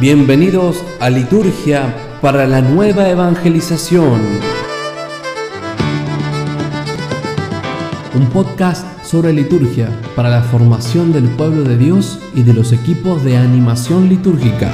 Bienvenidos a Liturgia para la Nueva Evangelización. Un podcast sobre liturgia para la formación del pueblo de Dios y de los equipos de animación litúrgica.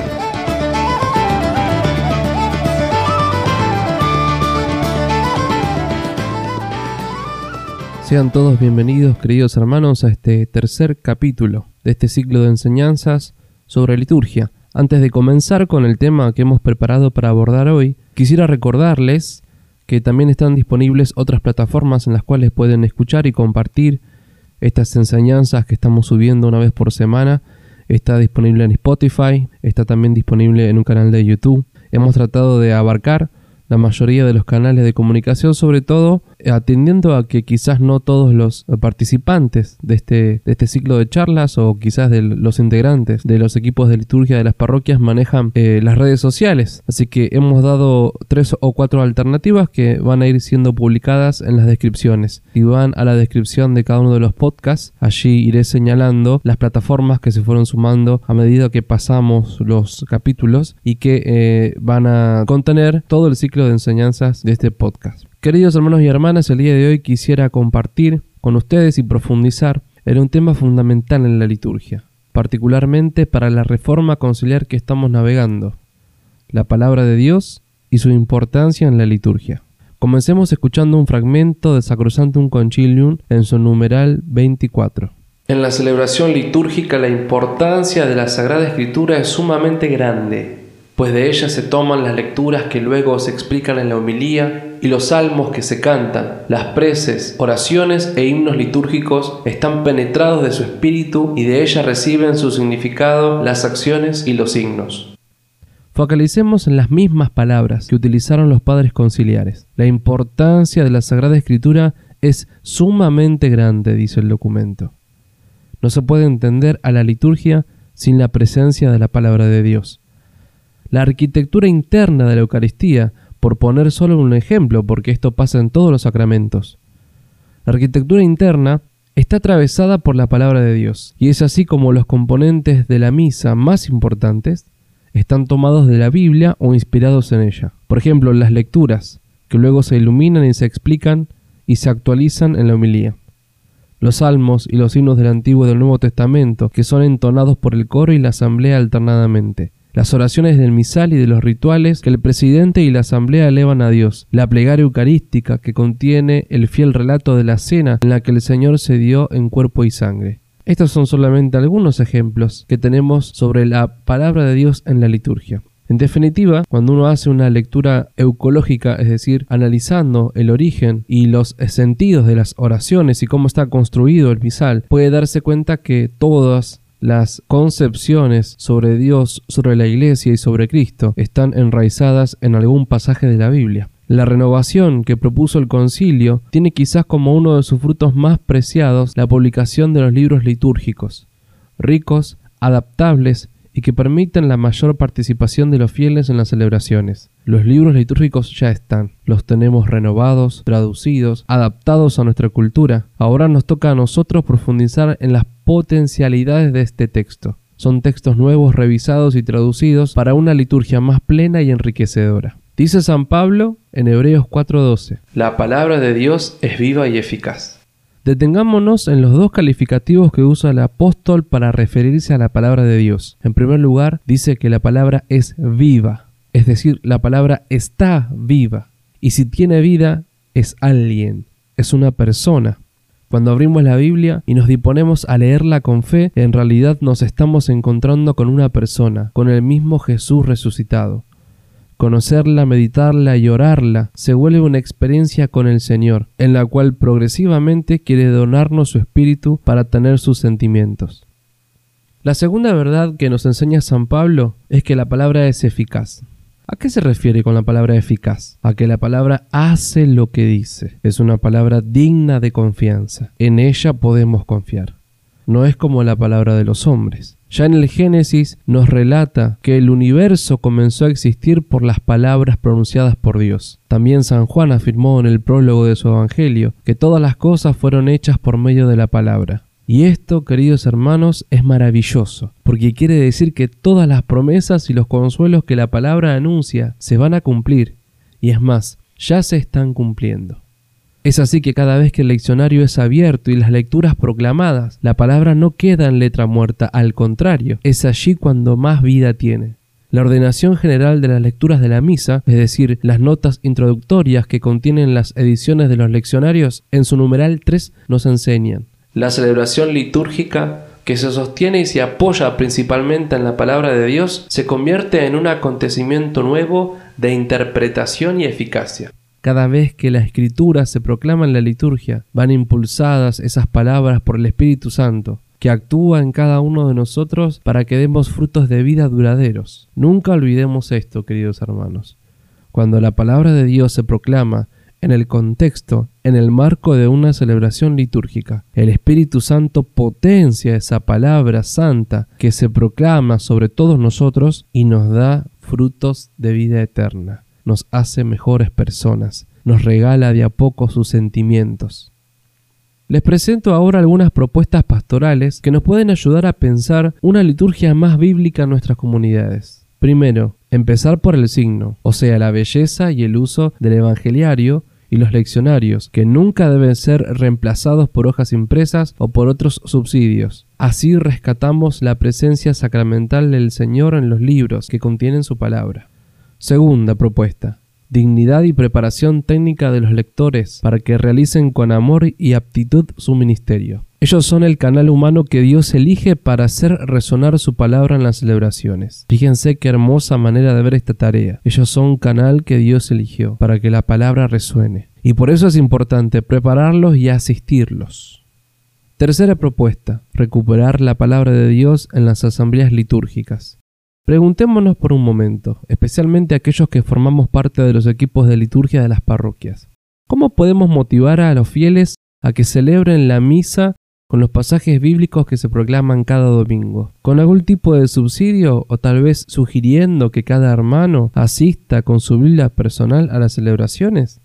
Sean todos bienvenidos, queridos hermanos, a este tercer capítulo de este ciclo de enseñanzas sobre liturgia. Antes de comenzar con el tema que hemos preparado para abordar hoy, quisiera recordarles que también están disponibles otras plataformas en las cuales pueden escuchar y compartir estas enseñanzas que estamos subiendo una vez por semana. Está disponible en Spotify, está también disponible en un canal de YouTube. Hemos tratado de abarcar la mayoría de los canales de comunicación, sobre todo atendiendo a que quizás no todos los participantes de este, de este ciclo de charlas o quizás de los integrantes de los equipos de liturgia de las parroquias manejan eh, las redes sociales. Así que hemos dado tres o cuatro alternativas que van a ir siendo publicadas en las descripciones. Si van a la descripción de cada uno de los podcasts, allí iré señalando las plataformas que se fueron sumando a medida que pasamos los capítulos y que eh, van a contener todo el ciclo de enseñanzas de este podcast. Queridos hermanos y hermanas, el día de hoy quisiera compartir con ustedes y profundizar en un tema fundamental en la liturgia, particularmente para la reforma conciliar que estamos navegando, la palabra de Dios y su importancia en la liturgia. Comencemos escuchando un fragmento de Sacrosantum Concilium en su numeral 24. En la celebración litúrgica la importancia de la Sagrada Escritura es sumamente grande pues de ella se toman las lecturas que luego se explican en la homilía y los salmos que se cantan, las preces, oraciones e himnos litúrgicos están penetrados de su espíritu y de ella reciben su significado las acciones y los signos. Focalicemos en las mismas palabras que utilizaron los padres conciliares. La importancia de la Sagrada Escritura es sumamente grande, dice el documento. No se puede entender a la liturgia sin la presencia de la palabra de Dios la arquitectura interna de la Eucaristía, por poner solo un ejemplo, porque esto pasa en todos los sacramentos. La arquitectura interna está atravesada por la palabra de Dios, y es así como los componentes de la misa más importantes están tomados de la Biblia o inspirados en ella. Por ejemplo, las lecturas, que luego se iluminan y se explican y se actualizan en la homilía. Los salmos y los himnos del Antiguo y del Nuevo Testamento, que son entonados por el coro y la asamblea alternadamente las oraciones del misal y de los rituales que el presidente y la asamblea elevan a Dios, la plegaria eucarística que contiene el fiel relato de la cena en la que el Señor se dio en cuerpo y sangre. Estos son solamente algunos ejemplos que tenemos sobre la palabra de Dios en la liturgia. En definitiva, cuando uno hace una lectura eucológica, es decir, analizando el origen y los sentidos de las oraciones y cómo está construido el misal, puede darse cuenta que todas las concepciones sobre Dios, sobre la Iglesia y sobre Cristo están enraizadas en algún pasaje de la Biblia. La renovación que propuso el concilio tiene quizás como uno de sus frutos más preciados la publicación de los libros litúrgicos, ricos, adaptables y que permiten la mayor participación de los fieles en las celebraciones. Los libros litúrgicos ya están, los tenemos renovados, traducidos, adaptados a nuestra cultura. Ahora nos toca a nosotros profundizar en las potencialidades de este texto. Son textos nuevos, revisados y traducidos para una liturgia más plena y enriquecedora. Dice San Pablo en Hebreos 4:12. La palabra de Dios es viva y eficaz. Detengámonos en los dos calificativos que usa el apóstol para referirse a la palabra de Dios. En primer lugar, dice que la palabra es viva, es decir, la palabra está viva. Y si tiene vida, es alguien, es una persona. Cuando abrimos la Biblia y nos disponemos a leerla con fe, en realidad nos estamos encontrando con una persona, con el mismo Jesús resucitado. Conocerla, meditarla y orarla se vuelve una experiencia con el Señor, en la cual progresivamente quiere donarnos su espíritu para tener sus sentimientos. La segunda verdad que nos enseña San Pablo es que la palabra es eficaz. ¿A qué se refiere con la palabra eficaz? A que la palabra hace lo que dice. Es una palabra digna de confianza. En ella podemos confiar. No es como la palabra de los hombres. Ya en el Génesis nos relata que el universo comenzó a existir por las palabras pronunciadas por Dios. También San Juan afirmó en el prólogo de su Evangelio que todas las cosas fueron hechas por medio de la palabra. Y esto, queridos hermanos, es maravilloso, porque quiere decir que todas las promesas y los consuelos que la palabra anuncia se van a cumplir, y es más, ya se están cumpliendo. Es así que cada vez que el leccionario es abierto y las lecturas proclamadas, la palabra no queda en letra muerta, al contrario, es allí cuando más vida tiene. La ordenación general de las lecturas de la misa, es decir, las notas introductorias que contienen las ediciones de los leccionarios, en su numeral 3 nos enseñan la celebración litúrgica, que se sostiene y se apoya principalmente en la palabra de Dios, se convierte en un acontecimiento nuevo de interpretación y eficacia. Cada vez que la escritura se proclama en la liturgia, van impulsadas esas palabras por el Espíritu Santo, que actúa en cada uno de nosotros para que demos frutos de vida duraderos. Nunca olvidemos esto, queridos hermanos. Cuando la palabra de Dios se proclama en el contexto, en el marco de una celebración litúrgica. El Espíritu Santo potencia esa palabra santa que se proclama sobre todos nosotros y nos da frutos de vida eterna, nos hace mejores personas, nos regala de a poco sus sentimientos. Les presento ahora algunas propuestas pastorales que nos pueden ayudar a pensar una liturgia más bíblica en nuestras comunidades. Primero, empezar por el signo, o sea, la belleza y el uso del evangeliario y los leccionarios, que nunca deben ser reemplazados por hojas impresas o por otros subsidios. Así rescatamos la presencia sacramental del Señor en los libros que contienen su palabra. Segunda propuesta. Dignidad y preparación técnica de los lectores para que realicen con amor y aptitud su ministerio. Ellos son el canal humano que Dios elige para hacer resonar su palabra en las celebraciones. Fíjense qué hermosa manera de ver esta tarea. Ellos son un canal que Dios eligió para que la palabra resuene. Y por eso es importante prepararlos y asistirlos. Tercera propuesta, recuperar la palabra de Dios en las asambleas litúrgicas. Preguntémonos por un momento, especialmente aquellos que formamos parte de los equipos de liturgia de las parroquias. ¿Cómo podemos motivar a los fieles a que celebren la misa con los pasajes bíblicos que se proclaman cada domingo, con algún tipo de subsidio o tal vez sugiriendo que cada hermano asista con su Biblia personal a las celebraciones.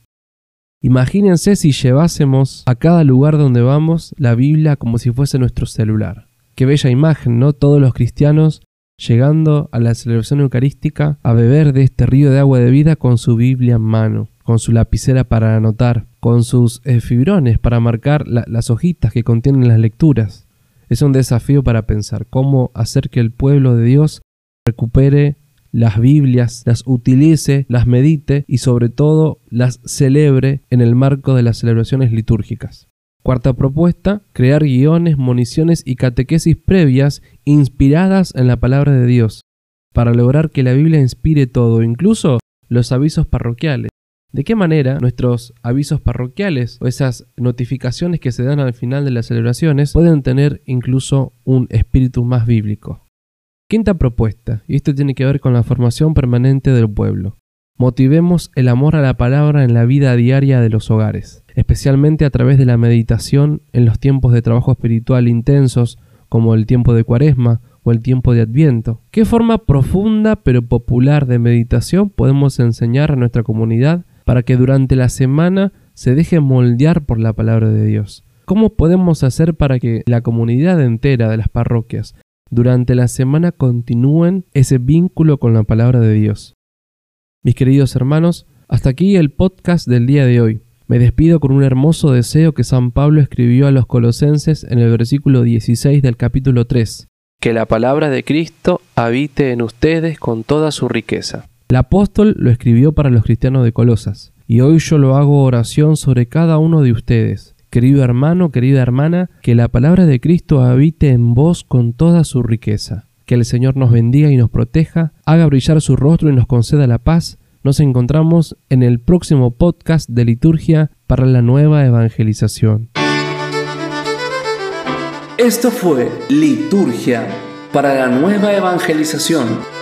Imagínense si llevásemos a cada lugar donde vamos la Biblia como si fuese nuestro celular. Qué bella imagen, ¿no? Todos los cristianos llegando a la celebración eucarística a beber de este río de agua de vida con su Biblia en mano con su lapicera para anotar, con sus eh, fibrones para marcar las hojitas que contienen las lecturas. Es un desafío para pensar cómo hacer que el pueblo de Dios recupere las Biblias, las utilice, las medite y sobre todo las celebre en el marco de las celebraciones litúrgicas. Cuarta propuesta, crear guiones, municiones y catequesis previas inspiradas en la palabra de Dios, para lograr que la Biblia inspire todo, incluso los avisos parroquiales. ¿De qué manera nuestros avisos parroquiales o esas notificaciones que se dan al final de las celebraciones pueden tener incluso un espíritu más bíblico? Quinta propuesta, y esto tiene que ver con la formación permanente del pueblo. Motivemos el amor a la palabra en la vida diaria de los hogares, especialmente a través de la meditación en los tiempos de trabajo espiritual intensos como el tiempo de cuaresma o el tiempo de adviento. ¿Qué forma profunda pero popular de meditación podemos enseñar a nuestra comunidad para que durante la semana se deje moldear por la palabra de Dios. ¿Cómo podemos hacer para que la comunidad entera de las parroquias durante la semana continúen ese vínculo con la palabra de Dios? Mis queridos hermanos, hasta aquí el podcast del día de hoy. Me despido con un hermoso deseo que San Pablo escribió a los colosenses en el versículo 16 del capítulo 3. Que la palabra de Cristo habite en ustedes con toda su riqueza. El apóstol lo escribió para los cristianos de Colosas, y hoy yo lo hago oración sobre cada uno de ustedes. Querido hermano, querida hermana, que la palabra de Cristo habite en vos con toda su riqueza. Que el Señor nos bendiga y nos proteja, haga brillar su rostro y nos conceda la paz. Nos encontramos en el próximo podcast de liturgia para la nueva evangelización. Esto fue Liturgia para la nueva evangelización